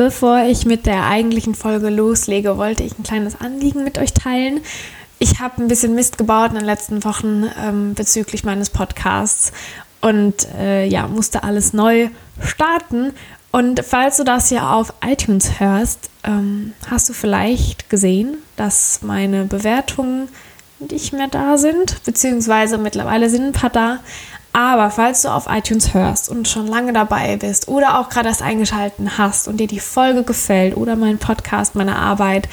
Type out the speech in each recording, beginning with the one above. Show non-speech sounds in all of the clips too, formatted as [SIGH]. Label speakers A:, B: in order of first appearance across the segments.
A: Bevor ich mit der eigentlichen Folge loslege, wollte ich ein kleines Anliegen mit euch teilen. Ich habe ein bisschen Mist gebaut in den letzten Wochen ähm, bezüglich meines Podcasts und äh, ja, musste alles neu starten. Und falls du das hier auf iTunes hörst, ähm, hast du vielleicht gesehen, dass meine Bewertungen nicht mehr da sind, beziehungsweise mittlerweile sind ein paar da. Aber falls du auf iTunes hörst und schon lange dabei bist oder auch gerade erst eingeschalten hast und dir die Folge gefällt oder mein Podcast, meine Arbeit,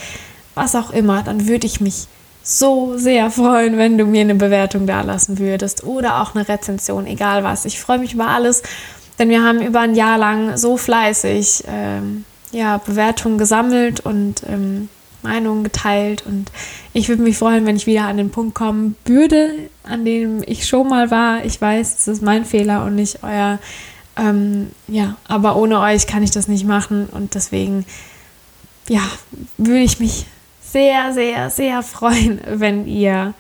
A: was auch immer, dann würde ich mich so sehr freuen, wenn du mir eine Bewertung da lassen würdest oder auch eine Rezension, egal was. Ich freue mich über alles, denn wir haben über ein Jahr lang so fleißig ähm, ja, Bewertungen gesammelt und ähm, Meinungen geteilt und ich würde mich freuen, wenn ich wieder an den Punkt kommen würde, an dem ich schon mal war. Ich weiß, es ist mein Fehler und nicht euer. Ähm, ja, aber ohne euch kann ich das nicht machen und deswegen, ja, würde ich mich sehr, sehr, sehr freuen, [LAUGHS] wenn ihr,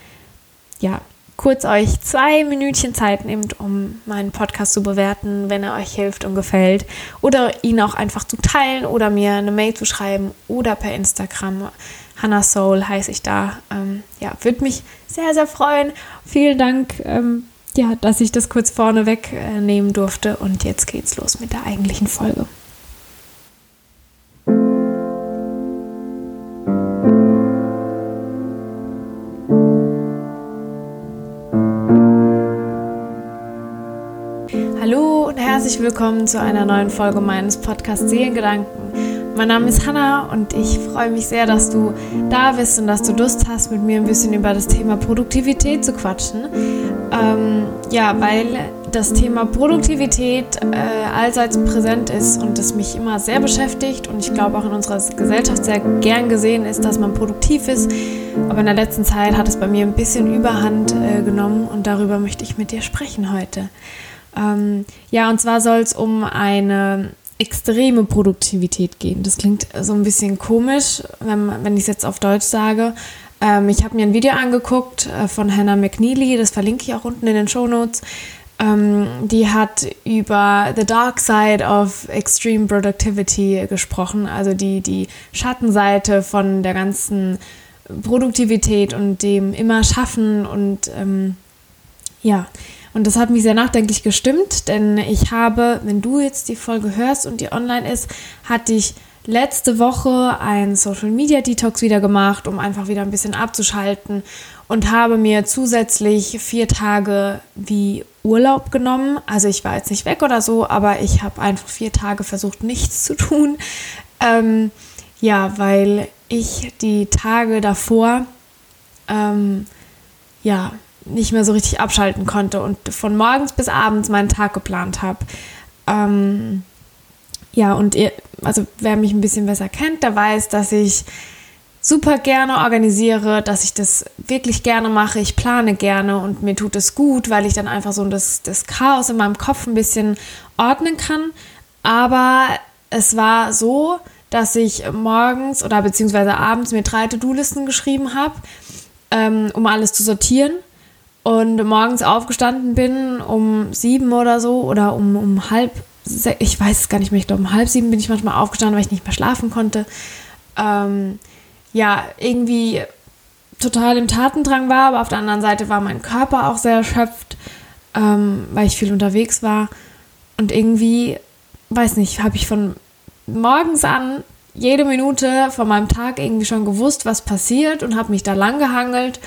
A: ja, kurz euch zwei Minütchen Zeit nehmt, um meinen Podcast zu bewerten, wenn er euch hilft und gefällt. Oder ihn auch einfach zu teilen oder mir eine Mail zu schreiben oder per Instagram. Hannah Soul heiße ich da. Ähm, ja, würde mich sehr, sehr freuen. Vielen Dank, ähm, ja, dass ich das kurz vorne wegnehmen äh, durfte. Und jetzt geht's los mit der eigentlichen Folge. Herzlich willkommen zu einer neuen Folge meines Podcasts Seelengedanken. Mein Name ist Hanna und ich freue mich sehr, dass du da bist und dass du Lust hast, mit mir ein bisschen über das Thema Produktivität zu quatschen. Ähm, ja, weil das Thema Produktivität äh, allseits präsent ist und es mich immer sehr beschäftigt und ich glaube auch in unserer Gesellschaft sehr gern gesehen ist, dass man produktiv ist. Aber in der letzten Zeit hat es bei mir ein bisschen Überhand äh, genommen und darüber möchte ich mit dir sprechen heute. Ähm, ja, und zwar soll es um eine extreme Produktivität gehen. Das klingt so ein bisschen komisch, wenn, wenn ich es jetzt auf Deutsch sage. Ähm, ich habe mir ein Video angeguckt äh, von Hannah McNeely, das verlinke ich auch unten in den Show Notes. Ähm, die hat über The Dark Side of Extreme Productivity gesprochen, also die, die Schattenseite von der ganzen Produktivität und dem immer Schaffen und ähm, ja, und das hat mich sehr nachdenklich gestimmt, denn ich habe, wenn du jetzt die Folge hörst und die online ist, hatte ich letzte Woche einen Social Media Detox wieder gemacht, um einfach wieder ein bisschen abzuschalten und habe mir zusätzlich vier Tage wie Urlaub genommen. Also ich war jetzt nicht weg oder so, aber ich habe einfach vier Tage versucht, nichts zu tun. Ähm, ja, weil ich die Tage davor ähm, ja nicht mehr so richtig abschalten konnte und von morgens bis abends meinen Tag geplant habe. Ähm, ja, und ihr, also wer mich ein bisschen besser kennt, der weiß, dass ich super gerne organisiere, dass ich das wirklich gerne mache. Ich plane gerne und mir tut es gut, weil ich dann einfach so das, das Chaos in meinem Kopf ein bisschen ordnen kann. Aber es war so, dass ich morgens oder beziehungsweise abends mir drei To-Do-Listen geschrieben habe, ähm, um alles zu sortieren und morgens aufgestanden bin um sieben oder so oder um, um halb, ich weiß es gar nicht mehr, ich glaube um halb sieben bin ich manchmal aufgestanden, weil ich nicht mehr schlafen konnte. Ähm, ja, irgendwie total im Tatendrang war, aber auf der anderen Seite war mein Körper auch sehr erschöpft, ähm, weil ich viel unterwegs war. Und irgendwie, weiß nicht, habe ich von morgens an jede Minute von meinem Tag irgendwie schon gewusst, was passiert und habe mich da lang gehangelt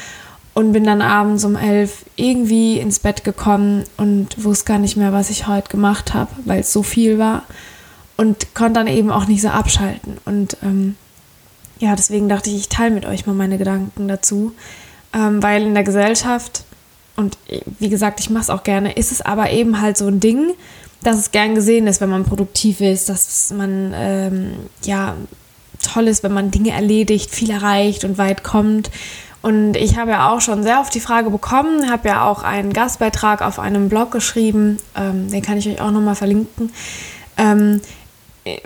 A: und bin dann abends um elf irgendwie ins Bett gekommen und wusste gar nicht mehr, was ich heute gemacht habe, weil es so viel war und konnte dann eben auch nicht so abschalten. Und ähm, ja, deswegen dachte ich, ich teile mit euch mal meine Gedanken dazu, ähm, weil in der Gesellschaft und wie gesagt, ich mache es auch gerne, ist es aber eben halt so ein Ding, dass es gern gesehen ist, wenn man produktiv ist, dass man ähm, ja toll ist, wenn man Dinge erledigt, viel erreicht und weit kommt. Und ich habe ja auch schon sehr oft die Frage bekommen, habe ja auch einen Gastbeitrag auf einem Blog geschrieben, ähm, den kann ich euch auch nochmal verlinken, ähm,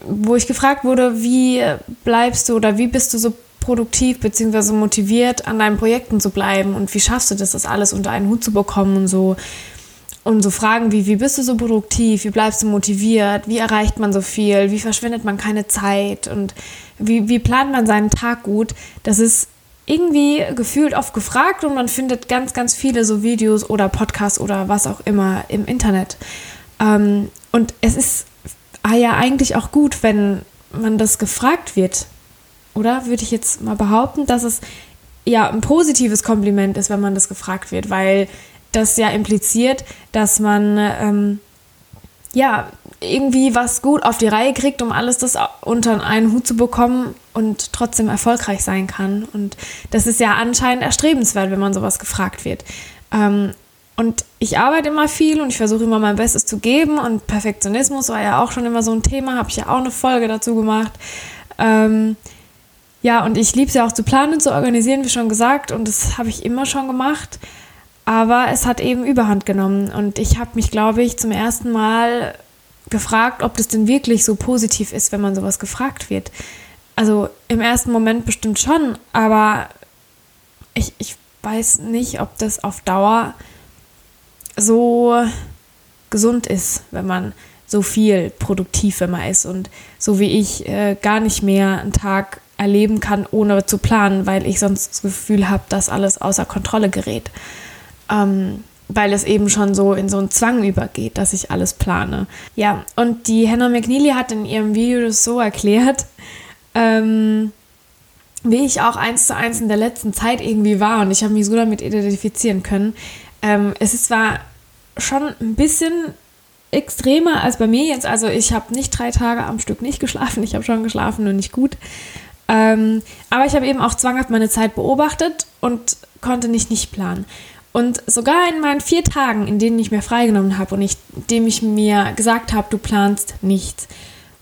A: wo ich gefragt wurde, wie bleibst du oder wie bist du so produktiv bzw. motiviert, an deinen Projekten zu bleiben und wie schaffst du das, das alles unter einen Hut zu bekommen und so. und so Fragen wie, wie bist du so produktiv, wie bleibst du motiviert, wie erreicht man so viel, wie verschwindet man keine Zeit und wie, wie plant man seinen Tag gut, das ist irgendwie gefühlt oft gefragt und man findet ganz, ganz viele so Videos oder Podcasts oder was auch immer im Internet. Ähm, und es ist ah ja eigentlich auch gut, wenn man das gefragt wird. Oder würde ich jetzt mal behaupten, dass es ja ein positives Kompliment ist, wenn man das gefragt wird, weil das ja impliziert, dass man ähm, ja irgendwie was gut auf die Reihe kriegt, um alles das unter einen Hut zu bekommen und trotzdem erfolgreich sein kann. Und das ist ja anscheinend erstrebenswert, wenn man sowas gefragt wird. Ähm, und ich arbeite immer viel und ich versuche immer mein Bestes zu geben. Und Perfektionismus war ja auch schon immer so ein Thema, habe ich ja auch eine Folge dazu gemacht. Ähm, ja, und ich liebe es ja auch zu planen, zu organisieren, wie schon gesagt. Und das habe ich immer schon gemacht. Aber es hat eben Überhand genommen. Und ich habe mich, glaube ich, zum ersten Mal gefragt, ob das denn wirklich so positiv ist, wenn man sowas gefragt wird. Also im ersten Moment bestimmt schon, aber ich, ich weiß nicht, ob das auf Dauer so gesund ist, wenn man so viel produktiv immer ist und so wie ich äh, gar nicht mehr einen Tag erleben kann, ohne zu planen, weil ich sonst das Gefühl habe, dass alles außer Kontrolle gerät. Ähm, weil es eben schon so in so einen Zwang übergeht, dass ich alles plane. Ja, und die Hannah McNeely hat in ihrem Video das so erklärt, ähm, wie ich auch eins zu eins in der letzten Zeit irgendwie war und ich habe mich so damit identifizieren können. Ähm, es ist zwar schon ein bisschen extremer als bei mir jetzt, also ich habe nicht drei Tage am Stück nicht geschlafen, ich habe schon geschlafen und nicht gut. Ähm, aber ich habe eben auch zwanghaft meine Zeit beobachtet und konnte nicht nicht planen. Und sogar in meinen vier Tagen, in denen ich mir freigenommen habe und ich, dem ich mir gesagt habe, du planst nichts,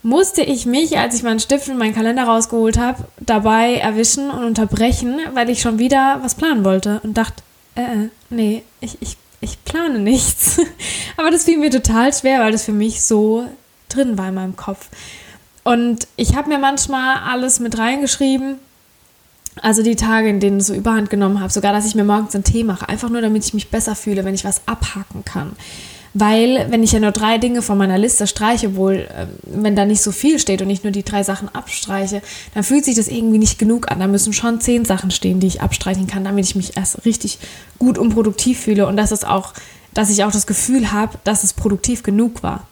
A: musste ich mich, als ich meinen Stift und meinen Kalender rausgeholt habe, dabei erwischen und unterbrechen, weil ich schon wieder was planen wollte und dachte, äh, äh nee, ich, ich, ich plane nichts. [LAUGHS] Aber das fiel mir total schwer, weil das für mich so drin war in meinem Kopf. Und ich habe mir manchmal alles mit reingeschrieben, also die Tage, in denen ich so überhand genommen habe, sogar, dass ich mir morgens einen Tee mache, einfach nur, damit ich mich besser fühle, wenn ich was abhaken kann. Weil, wenn ich ja nur drei Dinge von meiner Liste streiche, wohl, ähm, wenn da nicht so viel steht und ich nur die drei Sachen abstreiche, dann fühlt sich das irgendwie nicht genug an. Da müssen schon zehn Sachen stehen, die ich abstreichen kann, damit ich mich erst richtig gut und produktiv fühle und dass es auch, dass ich auch das Gefühl habe, dass es produktiv genug war.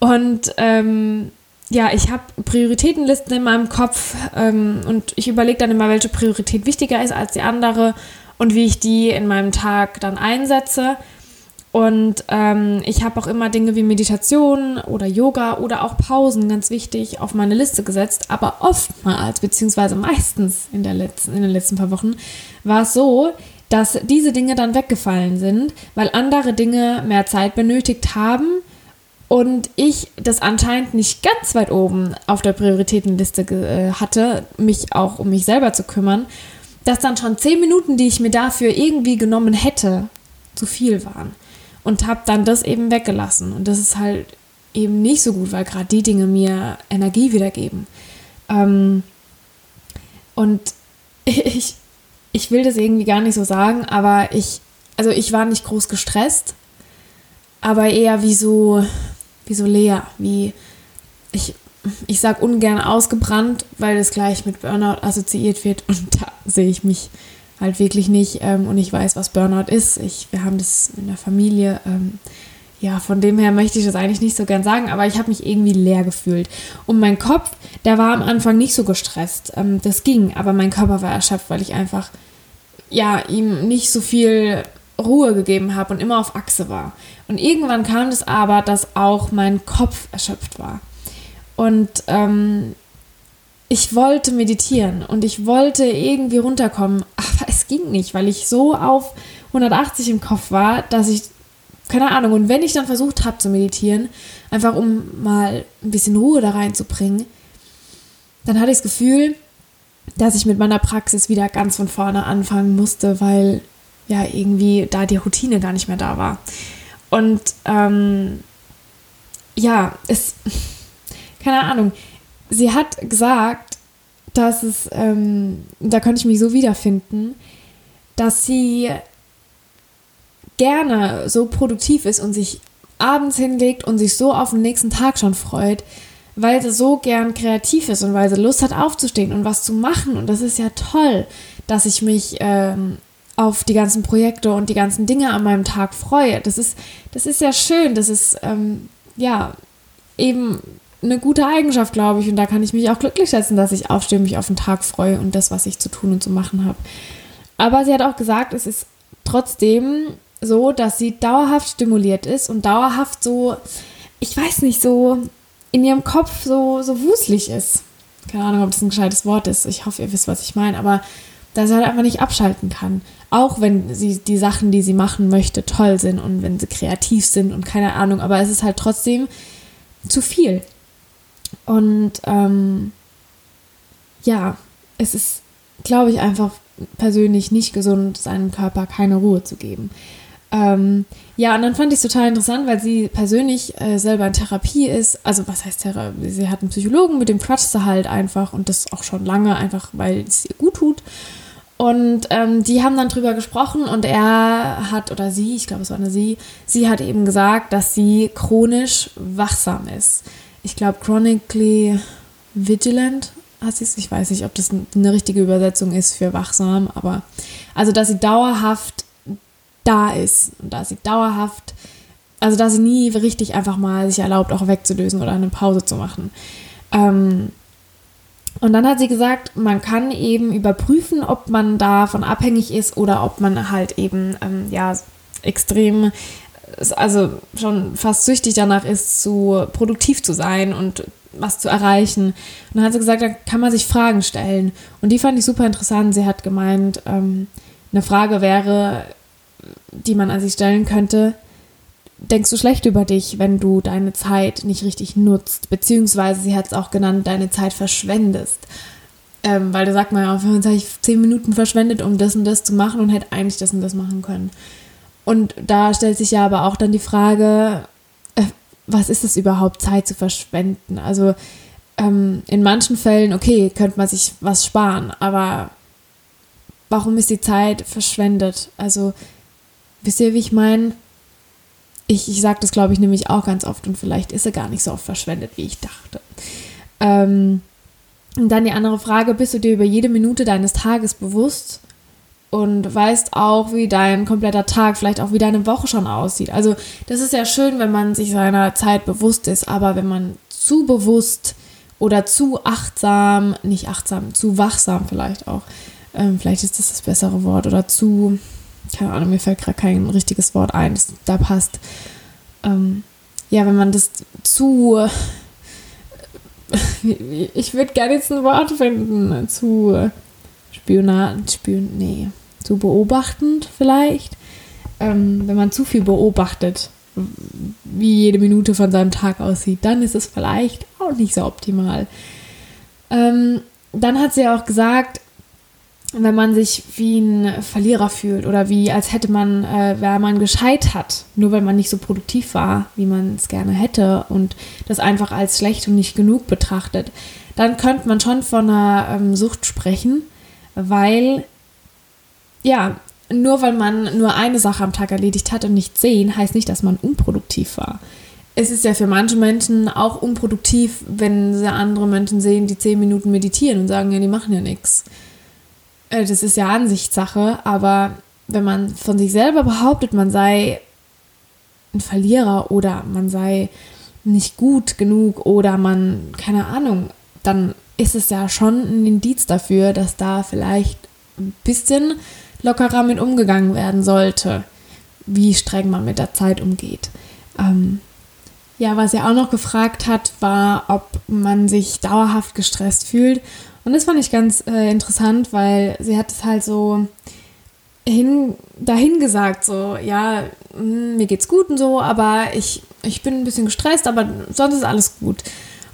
A: Und ähm, ja, ich habe Prioritätenlisten in meinem Kopf ähm, und ich überlege dann immer, welche Priorität wichtiger ist als die andere und wie ich die in meinem Tag dann einsetze. Und ähm, ich habe auch immer Dinge wie Meditation oder Yoga oder auch Pausen, ganz wichtig, auf meine Liste gesetzt. Aber oftmals, beziehungsweise meistens in, der letzten, in den letzten paar Wochen, war es so, dass diese Dinge dann weggefallen sind, weil andere Dinge mehr Zeit benötigt haben und ich das anscheinend nicht ganz weit oben auf der Prioritätenliste äh, hatte, mich auch um mich selber zu kümmern, dass dann schon zehn Minuten, die ich mir dafür irgendwie genommen hätte, zu viel waren. Und habe dann das eben weggelassen. Und das ist halt eben nicht so gut, weil gerade die Dinge mir Energie wiedergeben. Ähm, und [LAUGHS] ich, ich will das irgendwie gar nicht so sagen, aber ich, also ich war nicht groß gestresst, aber eher wie so, wie so leer, wie ich, ich sag ungern ausgebrannt, weil es gleich mit Burnout assoziiert wird [LAUGHS] und da sehe ich mich halt wirklich nicht ähm, und ich weiß, was Burnout ist. Ich, wir haben das in der Familie. Ähm, ja, von dem her möchte ich das eigentlich nicht so gern sagen, aber ich habe mich irgendwie leer gefühlt. Und mein Kopf, der war am Anfang nicht so gestresst. Ähm, das ging, aber mein Körper war erschöpft, weil ich einfach, ja, ihm nicht so viel Ruhe gegeben habe und immer auf Achse war. Und irgendwann kam es aber, dass auch mein Kopf erschöpft war. Und ähm, ich wollte meditieren und ich wollte irgendwie runterkommen, aber es ging nicht, weil ich so auf 180 im Kopf war, dass ich, keine Ahnung, und wenn ich dann versucht habe zu meditieren, einfach um mal ein bisschen Ruhe da reinzubringen, dann hatte ich das Gefühl, dass ich mit meiner Praxis wieder ganz von vorne anfangen musste, weil ja irgendwie da die Routine gar nicht mehr da war. Und ähm, ja, es, [LAUGHS] keine Ahnung, sie hat gesagt, dass es, ähm, da könnte ich mich so wiederfinden, dass sie gerne so produktiv ist und sich abends hinlegt und sich so auf den nächsten Tag schon freut, weil sie so gern kreativ ist und weil sie Lust hat aufzustehen und was zu machen. Und das ist ja toll, dass ich mich ähm, auf die ganzen Projekte und die ganzen Dinge an meinem Tag freue. Das ist, das ist ja schön, das ist ähm, ja eben eine gute Eigenschaft, glaube ich. Und da kann ich mich auch glücklich schätzen, dass ich aufstehe, mich auf den Tag freue und das, was ich zu tun und zu machen habe. Aber sie hat auch gesagt, es ist trotzdem so, dass sie dauerhaft stimuliert ist und dauerhaft so, ich weiß nicht, so in ihrem Kopf so, so wuselig ist. Keine Ahnung, ob das ein gescheites Wort ist. Ich hoffe, ihr wisst, was ich meine. Aber dass sie halt einfach nicht abschalten kann. Auch wenn sie die Sachen, die sie machen möchte, toll sind und wenn sie kreativ sind und keine Ahnung. Aber es ist halt trotzdem zu viel. Und ähm, ja, es ist, glaube ich, einfach persönlich nicht gesund, seinem Körper keine Ruhe zu geben. Ähm, ja, und dann fand ich es total interessant, weil sie persönlich äh, selber in Therapie ist. Also, was heißt Therapie? Sie hat einen Psychologen, mit dem quatscht sie halt einfach und das auch schon lange, einfach weil es ihr gut tut. Und ähm, die haben dann drüber gesprochen und er hat, oder sie, ich glaube, es war eine sie, sie hat eben gesagt, dass sie chronisch wachsam ist. Ich glaube, chronically vigilant heißt es. Ich weiß nicht, ob das eine richtige Übersetzung ist für wachsam, aber also, dass sie dauerhaft da ist und dass sie dauerhaft, also dass sie nie richtig einfach mal sich erlaubt, auch wegzulösen oder eine Pause zu machen. Ähm, und dann hat sie gesagt, man kann eben überprüfen, ob man davon abhängig ist oder ob man halt eben ähm, ja extrem, also schon fast süchtig danach ist, zu produktiv zu sein und was zu erreichen. Und dann hat sie gesagt, da kann man sich Fragen stellen. Und die fand ich super interessant. Sie hat gemeint, ähm, eine Frage wäre, die man an sich stellen könnte, denkst du schlecht über dich, wenn du deine Zeit nicht richtig nutzt, beziehungsweise sie hat es auch genannt, deine Zeit verschwendest. Ähm, weil da sagt man ja, wenn man sich zehn Minuten verschwendet, um das und das zu machen und hätte eigentlich das und das machen können. Und da stellt sich ja aber auch dann die Frage, äh, was ist es überhaupt, Zeit zu verschwenden? Also ähm, in manchen Fällen, okay, könnte man sich was sparen, aber warum ist die Zeit verschwendet? Also wisst ihr, wie ich meine? Ich, ich sage das, glaube ich, nämlich auch ganz oft und vielleicht ist er gar nicht so oft verschwendet, wie ich dachte. Ähm, und dann die andere Frage, bist du dir über jede Minute deines Tages bewusst und weißt auch, wie dein kompletter Tag, vielleicht auch wie deine Woche schon aussieht. Also das ist ja schön, wenn man sich seiner Zeit bewusst ist, aber wenn man zu bewusst oder zu achtsam, nicht achtsam, zu wachsam vielleicht auch, ähm, vielleicht ist das das bessere Wort, oder zu, keine Ahnung, mir fällt gerade kein richtiges Wort ein, das da passt. Ähm, ja, wenn man das zu, [LAUGHS] ich würde gerne jetzt ein Wort finden, zu Spionat, Spion, nee, zu beobachtend vielleicht. Ähm, wenn man zu viel beobachtet, wie jede Minute von seinem Tag aussieht, dann ist es vielleicht auch nicht so optimal. Ähm, dann hat sie auch gesagt, wenn man sich wie ein Verlierer fühlt oder wie als hätte man, äh, wäre man gescheitert, nur weil man nicht so produktiv war, wie man es gerne hätte und das einfach als schlecht und nicht genug betrachtet, dann könnte man schon von einer ähm, Sucht sprechen, weil ja, nur weil man nur eine Sache am Tag erledigt hat und nicht zehn, heißt nicht, dass man unproduktiv war. Es ist ja für manche Menschen auch unproduktiv, wenn sie andere Menschen sehen, die zehn Minuten meditieren und sagen, ja, die machen ja nichts das ist ja Ansichtssache, aber wenn man von sich selber behauptet, man sei ein Verlierer oder man sei nicht gut genug oder man, keine Ahnung, dann ist es ja schon ein Indiz dafür, dass da vielleicht ein bisschen lockerer mit umgegangen werden sollte, wie streng man mit der Zeit umgeht. Ähm, ja, was er auch noch gefragt hat, war, ob man sich dauerhaft gestresst fühlt und das fand ich ganz äh, interessant, weil sie hat es halt so hin, dahin gesagt, so, ja, hm, mir geht's gut und so, aber ich, ich bin ein bisschen gestresst, aber sonst ist alles gut.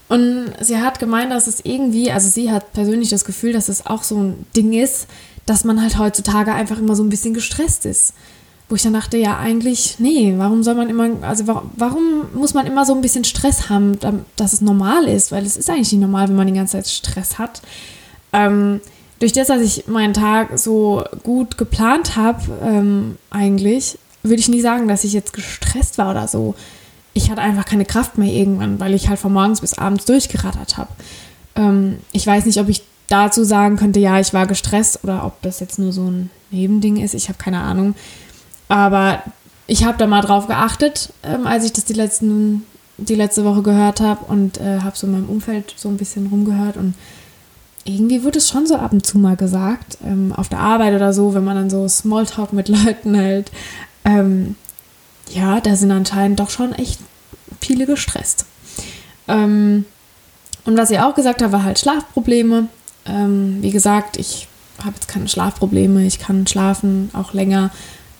A: Und sie hat gemeint, dass es irgendwie, also sie hat persönlich das Gefühl, dass es auch so ein Ding ist, dass man halt heutzutage einfach immer so ein bisschen gestresst ist. Wo ich dann dachte, ja, eigentlich, nee, warum soll man immer, also warum, warum muss man immer so ein bisschen Stress haben, dass es normal ist? Weil es ist eigentlich nicht normal, wenn man die ganze Zeit Stress hat. Ähm, durch das, dass ich meinen Tag so gut geplant habe, ähm, eigentlich, würde ich nie sagen, dass ich jetzt gestresst war oder so. Ich hatte einfach keine Kraft mehr irgendwann, weil ich halt von morgens bis abends durchgerattert habe. Ähm, ich weiß nicht, ob ich dazu sagen könnte, ja, ich war gestresst oder ob das jetzt nur so ein Nebending ist. Ich habe keine Ahnung. Aber ich habe da mal drauf geachtet, ähm, als ich das die, letzten, die letzte Woche gehört habe und äh, habe so in meinem Umfeld so ein bisschen rumgehört und irgendwie wird es schon so ab und zu mal gesagt, ähm, auf der Arbeit oder so, wenn man dann so Smalltalk mit [LAUGHS] Leuten hält. Ähm, ja, da sind anscheinend doch schon echt viele gestresst. Ähm, und was ihr auch gesagt habt, war halt Schlafprobleme. Ähm, wie gesagt, ich habe jetzt keine Schlafprobleme, ich kann schlafen auch länger,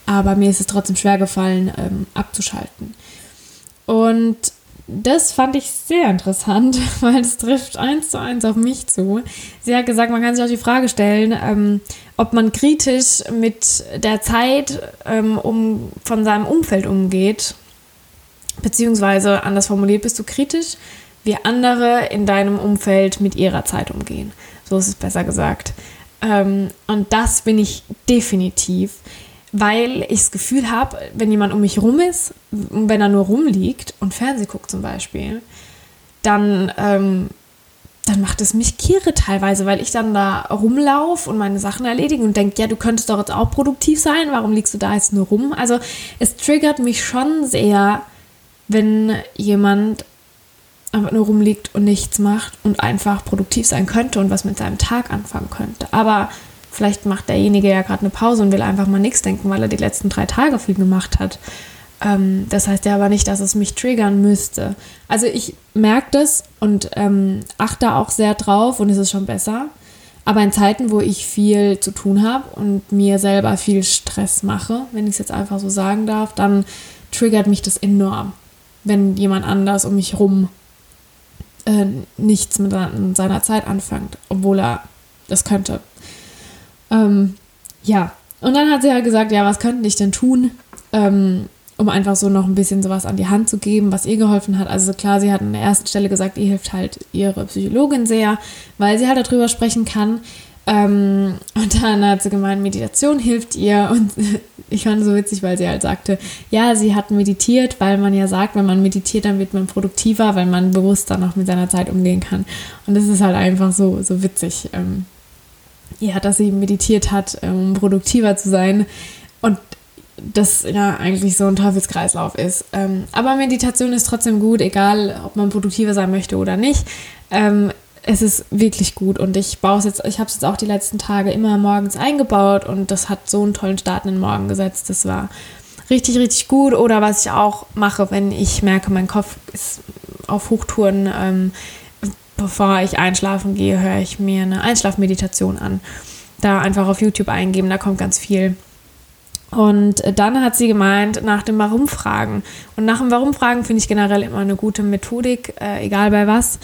A: aber mir ist es trotzdem schwer gefallen, ähm, abzuschalten. Und das fand ich sehr interessant, [LAUGHS] weil es trifft eins zu eins auf mich zu. Sie hat gesagt, man kann sich auch die Frage stellen, ähm, ob man kritisch mit der Zeit ähm, um, von seinem Umfeld umgeht. Beziehungsweise, anders formuliert, bist du kritisch, wie andere in deinem Umfeld mit ihrer Zeit umgehen. So ist es besser gesagt. Ähm, und das bin ich definitiv weil ich das Gefühl habe, wenn jemand um mich rum ist, wenn er nur rumliegt und Fernseh guckt zum Beispiel, dann, ähm, dann macht es mich kirre teilweise, weil ich dann da rumlaufe und meine Sachen erledige und denke, ja, du könntest doch jetzt auch produktiv sein, warum liegst du da jetzt nur rum? Also es triggert mich schon sehr, wenn jemand einfach nur rumliegt und nichts macht und einfach produktiv sein könnte und was mit seinem Tag anfangen könnte. Aber Vielleicht macht derjenige ja gerade eine Pause und will einfach mal nichts denken, weil er die letzten drei Tage viel gemacht hat. Ähm, das heißt ja aber nicht, dass es mich triggern müsste. Also ich merke das und ähm, achte auch sehr drauf und es ist schon besser. Aber in Zeiten, wo ich viel zu tun habe und mir selber viel Stress mache, wenn ich es jetzt einfach so sagen darf, dann triggert mich das enorm, wenn jemand anders um mich rum äh, nichts mit seiner Zeit anfängt, obwohl er das könnte. Ähm, ja, und dann hat sie halt gesagt, ja, was könnte ich denn tun, ähm, um einfach so noch ein bisschen sowas an die Hand zu geben, was ihr geholfen hat. Also klar, sie hat an der ersten Stelle gesagt, ihr hilft halt ihre Psychologin sehr, weil sie halt darüber sprechen kann. Ähm, und dann hat sie gemeint, Meditation hilft ihr. Und [LAUGHS] ich fand es so witzig, weil sie halt sagte, ja, sie hat meditiert, weil man ja sagt, wenn man meditiert, dann wird man produktiver, weil man bewusster noch mit seiner Zeit umgehen kann. Und das ist halt einfach so, so witzig. Ähm, ja, dass sie meditiert hat, um produktiver zu sein. Und das ja eigentlich so ein Teufelskreislauf ist. Ähm, aber Meditation ist trotzdem gut, egal ob man produktiver sein möchte oder nicht. Ähm, es ist wirklich gut und ich baue es jetzt, ich habe es jetzt auch die letzten Tage immer morgens eingebaut und das hat so einen tollen Start in den Morgen gesetzt. Das war richtig, richtig gut. Oder was ich auch mache, wenn ich merke, mein Kopf ist auf Hochtouren, ähm, bevor ich einschlafen gehe, höre ich mir eine Einschlafmeditation an. Da einfach auf YouTube eingeben, da kommt ganz viel. Und dann hat sie gemeint, nach dem Warum fragen. Und nach dem Warum fragen finde ich generell immer eine gute Methodik, äh, egal bei was.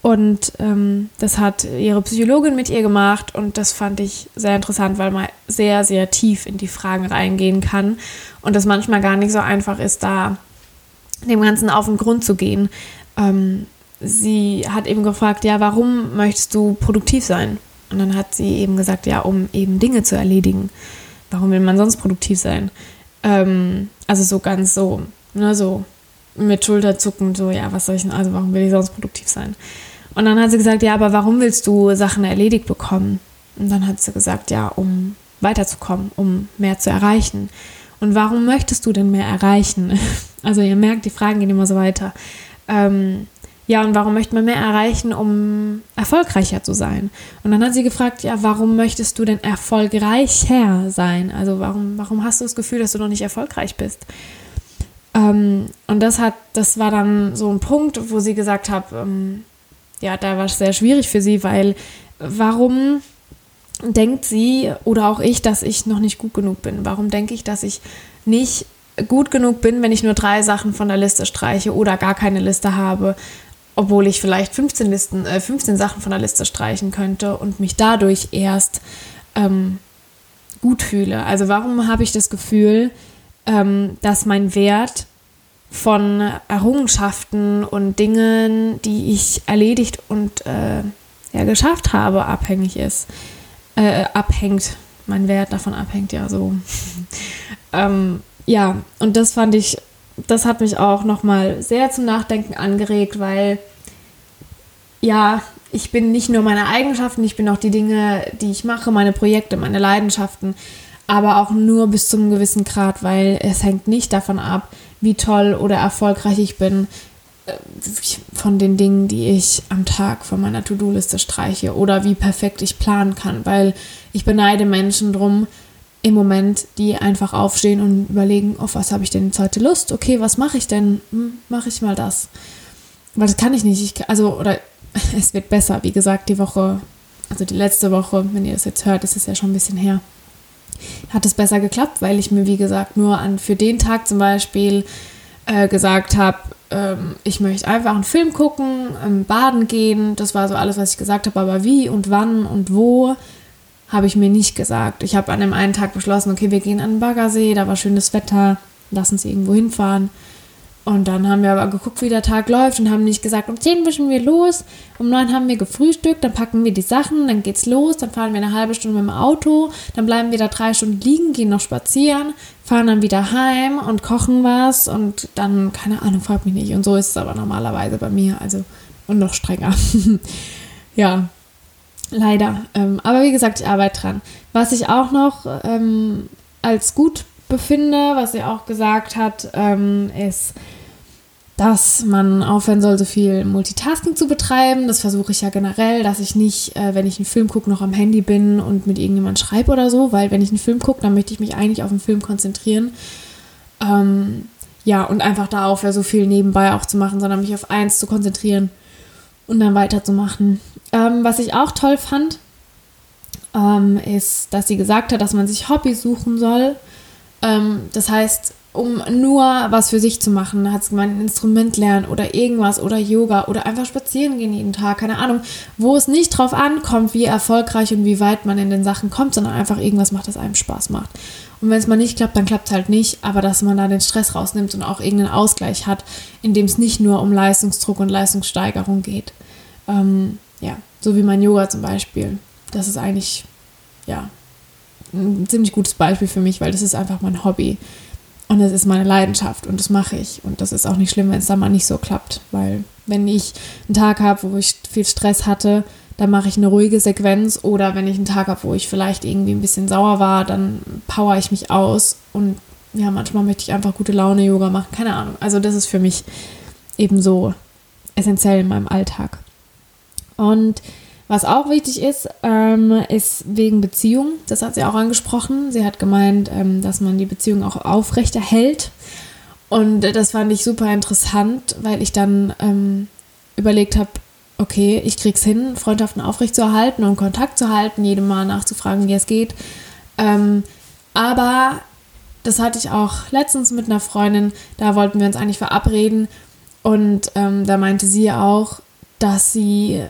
A: Und ähm, das hat ihre Psychologin mit ihr gemacht und das fand ich sehr interessant, weil man sehr, sehr tief in die Fragen reingehen kann und das manchmal gar nicht so einfach ist, da dem Ganzen auf den Grund zu gehen. Ähm, sie hat eben gefragt, ja, warum möchtest du produktiv sein? Und dann hat sie eben gesagt, ja, um eben Dinge zu erledigen. Warum will man sonst produktiv sein? Ähm, also so ganz so, ne, so mit Schulterzucken, so, ja, was soll ich denn, also warum will ich sonst produktiv sein? Und dann hat sie gesagt, ja, aber warum willst du Sachen erledigt bekommen? Und dann hat sie gesagt, ja, um weiterzukommen, um mehr zu erreichen. Und warum möchtest du denn mehr erreichen? [LAUGHS] Also ihr merkt, die Fragen gehen immer so weiter. Ähm, ja, und warum möchte man mehr erreichen, um erfolgreicher zu sein? Und dann hat sie gefragt, ja, warum möchtest du denn erfolgreicher sein? Also warum, warum hast du das Gefühl, dass du noch nicht erfolgreich bist? Ähm, und das hat, das war dann so ein Punkt, wo sie gesagt hat, ähm, ja, da war es sehr schwierig für sie, weil warum denkt sie oder auch ich, dass ich noch nicht gut genug bin? Warum denke ich, dass ich nicht gut genug bin, wenn ich nur drei Sachen von der Liste streiche oder gar keine Liste habe? Obwohl ich vielleicht 15, Listen, äh, 15 Sachen von der Liste streichen könnte und mich dadurch erst ähm, gut fühle. Also warum habe ich das Gefühl, ähm, dass mein Wert von Errungenschaften und Dingen, die ich erledigt und äh, ja, geschafft habe, abhängig ist, äh, abhängt, mein Wert davon abhängt, ja so. [LAUGHS] ähm, ja, und das fand ich, das hat mich auch nochmal sehr zum Nachdenken angeregt, weil ja, ich bin nicht nur meine Eigenschaften, ich bin auch die Dinge, die ich mache, meine Projekte, meine Leidenschaften, aber auch nur bis zu einem gewissen Grad, weil es hängt nicht davon ab, wie toll oder erfolgreich ich bin, äh, von den Dingen, die ich am Tag von meiner To-Do-Liste streiche oder wie perfekt ich planen kann, weil ich beneide Menschen drum im Moment, die einfach aufstehen und überlegen, auf was habe ich denn jetzt heute Lust? Okay, was mache ich denn? Hm, mache ich mal das. Weil das kann ich nicht. Ich, also, oder [LAUGHS] es wird besser. Wie gesagt, die Woche, also die letzte Woche, wenn ihr das jetzt hört, ist es ja schon ein bisschen her, hat es besser geklappt, weil ich mir, wie gesagt, nur an für den Tag zum Beispiel äh, gesagt habe, ähm, ich möchte einfach einen Film gucken, ähm, baden gehen. Das war so alles, was ich gesagt habe. Aber wie und wann und wo habe ich mir nicht gesagt. Ich habe an dem einen Tag beschlossen, okay, wir gehen an den Baggersee, da war schönes Wetter, lass uns irgendwo hinfahren. Und dann haben wir aber geguckt, wie der Tag läuft und haben nicht gesagt, um 10 wischen wir los, um 9 haben wir gefrühstückt, dann packen wir die Sachen, dann geht's los, dann fahren wir eine halbe Stunde mit dem Auto, dann bleiben wir da drei Stunden liegen, gehen noch spazieren, fahren dann wieder heim und kochen was und dann, keine Ahnung, fragt mich nicht. Und so ist es aber normalerweise bei mir, also und noch strenger. [LAUGHS] ja, leider. Ähm, aber wie gesagt, ich arbeite dran. Was ich auch noch ähm, als gut befinde, was sie auch gesagt hat, ähm, ist, dass man aufhören soll, so viel Multitasking zu betreiben. Das versuche ich ja generell, dass ich nicht, äh, wenn ich einen Film gucke, noch am Handy bin und mit irgendjemand schreibe oder so, weil wenn ich einen Film gucke, dann möchte ich mich eigentlich auf den Film konzentrieren. Ähm, ja, und einfach da aufhören, so viel nebenbei auch zu machen, sondern mich auf eins zu konzentrieren und dann weiterzumachen. Ähm, was ich auch toll fand, ähm, ist, dass sie gesagt hat, dass man sich Hobbys suchen soll. Ähm, das heißt, um nur was für sich zu machen. Hat sie gemeint, ein Instrument lernen oder irgendwas oder Yoga oder einfach spazieren gehen jeden Tag, keine Ahnung, wo es nicht drauf ankommt, wie erfolgreich und wie weit man in den Sachen kommt, sondern einfach irgendwas macht, das einem Spaß macht. Und wenn es mal nicht klappt, dann klappt es halt nicht, aber dass man da den Stress rausnimmt und auch irgendeinen Ausgleich hat, in dem es nicht nur um Leistungsdruck und Leistungssteigerung geht. Ähm, ja, so wie mein Yoga zum Beispiel. Das ist eigentlich, ja, ein ziemlich gutes Beispiel für mich, weil das ist einfach mein Hobby. Und das ist meine Leidenschaft und das mache ich. Und das ist auch nicht schlimm, wenn es dann mal nicht so klappt. Weil wenn ich einen Tag habe, wo ich viel Stress hatte, dann mache ich eine ruhige Sequenz. Oder wenn ich einen Tag habe, wo ich vielleicht irgendwie ein bisschen sauer war, dann power ich mich aus. Und ja, manchmal möchte ich einfach gute Laune Yoga machen. Keine Ahnung. Also das ist für mich eben so essentiell in meinem Alltag. Und was auch wichtig ist, ähm, ist wegen Beziehung. Das hat sie auch angesprochen. Sie hat gemeint, ähm, dass man die Beziehung auch aufrechterhält. Und das fand ich super interessant, weil ich dann ähm, überlegt habe, okay, ich krieg's hin, Freundschaften aufrechtzuerhalten und Kontakt zu halten, jedem Mal nachzufragen, wie es geht. Ähm, aber das hatte ich auch letztens mit einer Freundin, da wollten wir uns eigentlich verabreden und ähm, da meinte sie auch, dass sie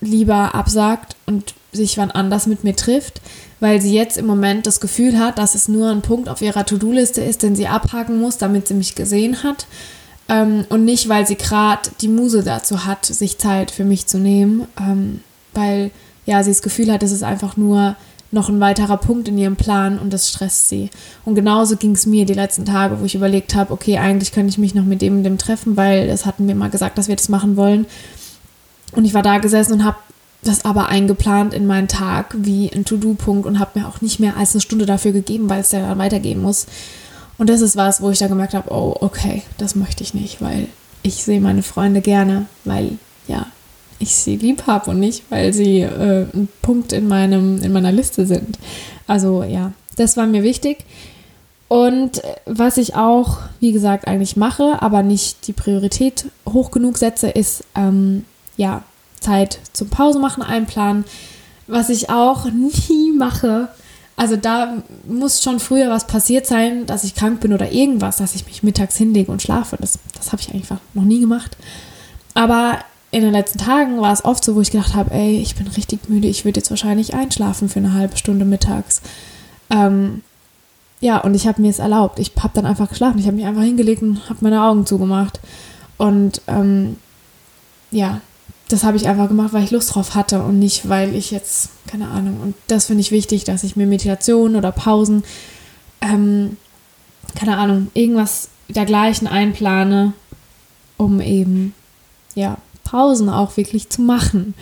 A: lieber absagt und sich wann anders mit mir trifft, weil sie jetzt im Moment das Gefühl hat, dass es nur ein Punkt auf ihrer To-Do-Liste ist, den sie abhaken muss, damit sie mich gesehen hat. Ähm, und nicht, weil sie gerade die Muse dazu hat, sich Zeit für mich zu nehmen, ähm, weil ja, sie das Gefühl hat, es ist einfach nur noch ein weiterer Punkt in ihrem Plan und das stresst sie. Und genauso ging es mir die letzten Tage, wo ich überlegt habe, okay, eigentlich könnte ich mich noch mit dem und dem treffen, weil das hatten wir mal gesagt, dass wir das machen wollen. Und ich war da gesessen und habe das aber eingeplant in meinen Tag wie ein To-Do-Punkt und habe mir auch nicht mehr als eine Stunde dafür gegeben, weil es ja dann weitergehen muss. Und das ist was, wo ich dann gemerkt habe, oh, okay, das möchte ich nicht, weil ich sehe meine Freunde gerne, weil ja, ich sie lieb habe und nicht, weil sie äh, ein Punkt in, meinem, in meiner Liste sind. Also ja, das war mir wichtig. Und was ich auch, wie gesagt, eigentlich mache, aber nicht die Priorität hoch genug setze, ist ähm, ja, Zeit zum Pause machen einplanen. Was ich auch [LAUGHS] nie mache, also da muss schon früher was passiert sein, dass ich krank bin oder irgendwas, dass ich mich mittags hinlege und schlafe. Das, das habe ich einfach noch nie gemacht. Aber in den letzten Tagen war es oft so, wo ich gedacht habe, ey, ich bin richtig müde, ich würde jetzt wahrscheinlich einschlafen für eine halbe Stunde mittags. Ähm, ja, und ich habe mir es erlaubt. Ich habe dann einfach geschlafen. Ich habe mich einfach hingelegt und habe meine Augen zugemacht. Und ähm, ja, das habe ich einfach gemacht, weil ich Lust drauf hatte und nicht, weil ich jetzt, keine Ahnung, und das finde ich wichtig, dass ich mir Meditation oder Pausen ähm, keine Ahnung, irgendwas dergleichen einplane, um eben, ja, Pausen auch wirklich zu machen.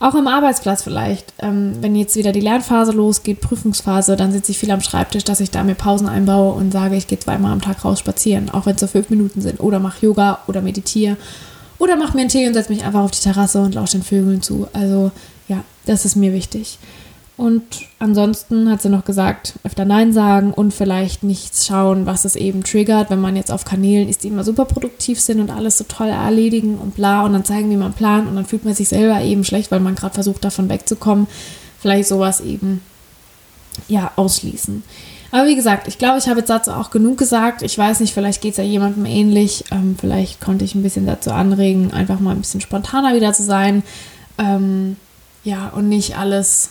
A: Auch im Arbeitsplatz vielleicht. Ähm, wenn jetzt wieder die Lernphase losgeht, Prüfungsphase, dann sitze ich viel am Schreibtisch, dass ich da mir Pausen einbaue und sage, ich gehe zweimal am Tag raus spazieren, auch wenn es so fünf Minuten sind. Oder mache Yoga oder meditiere. Oder mache mir einen Tee und setze mich einfach auf die Terrasse und lausche den Vögeln zu. Also ja, das ist mir wichtig. Und ansonsten hat sie noch gesagt, öfter Nein sagen und vielleicht nichts schauen, was es eben triggert, wenn man jetzt auf Kanälen ist, die immer super produktiv sind und alles so toll erledigen und bla und dann zeigen, wie man plant und dann fühlt man sich selber eben schlecht, weil man gerade versucht, davon wegzukommen. Vielleicht sowas eben, ja, ausschließen. Aber wie gesagt, ich glaube, ich habe jetzt dazu auch genug gesagt. Ich weiß nicht, vielleicht geht es ja jemandem ähnlich. Ähm, vielleicht konnte ich ein bisschen dazu anregen, einfach mal ein bisschen spontaner wieder zu sein. Ähm, ja, und nicht alles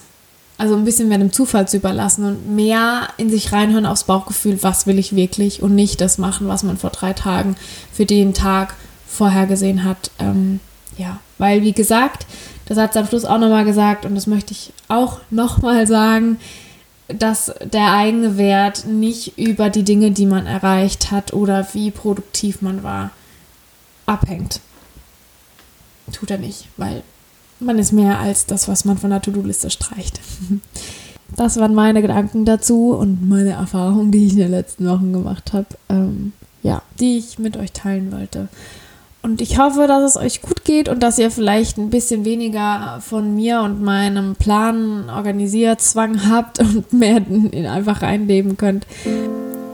A: also ein bisschen mehr dem Zufall zu überlassen und mehr in sich reinhören aufs Bauchgefühl, was will ich wirklich und nicht das machen, was man vor drei Tagen für den Tag vorhergesehen hat. Ähm, ja, weil wie gesagt, das hat sie am Schluss auch nochmal gesagt und das möchte ich auch nochmal sagen, dass der eigene Wert nicht über die Dinge, die man erreicht hat oder wie produktiv man war, abhängt. Tut er nicht, weil man ist mehr als das, was man von der To-Do-Liste streicht. [LAUGHS] Das waren meine Gedanken dazu und meine Erfahrungen, die ich in den letzten Wochen gemacht habe. Ähm, ja, die ich mit euch teilen wollte. Und ich hoffe, dass es euch gut geht und dass ihr vielleicht ein bisschen weniger von mir und meinem Plan organisiert Zwang habt und [LAUGHS] mehr in einfach reinleben könnt.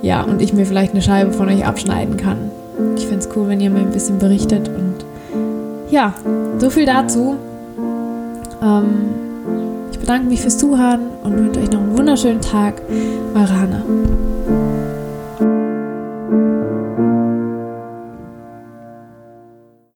A: Ja, und ich mir vielleicht eine Scheibe von euch abschneiden kann. Ich finde es cool, wenn ihr mir ein bisschen berichtet und ja, so viel dazu. Ähm, ich bedanke mich fürs Zuhören und wünsche euch noch einen wunderschönen Tag. Eure Hanna.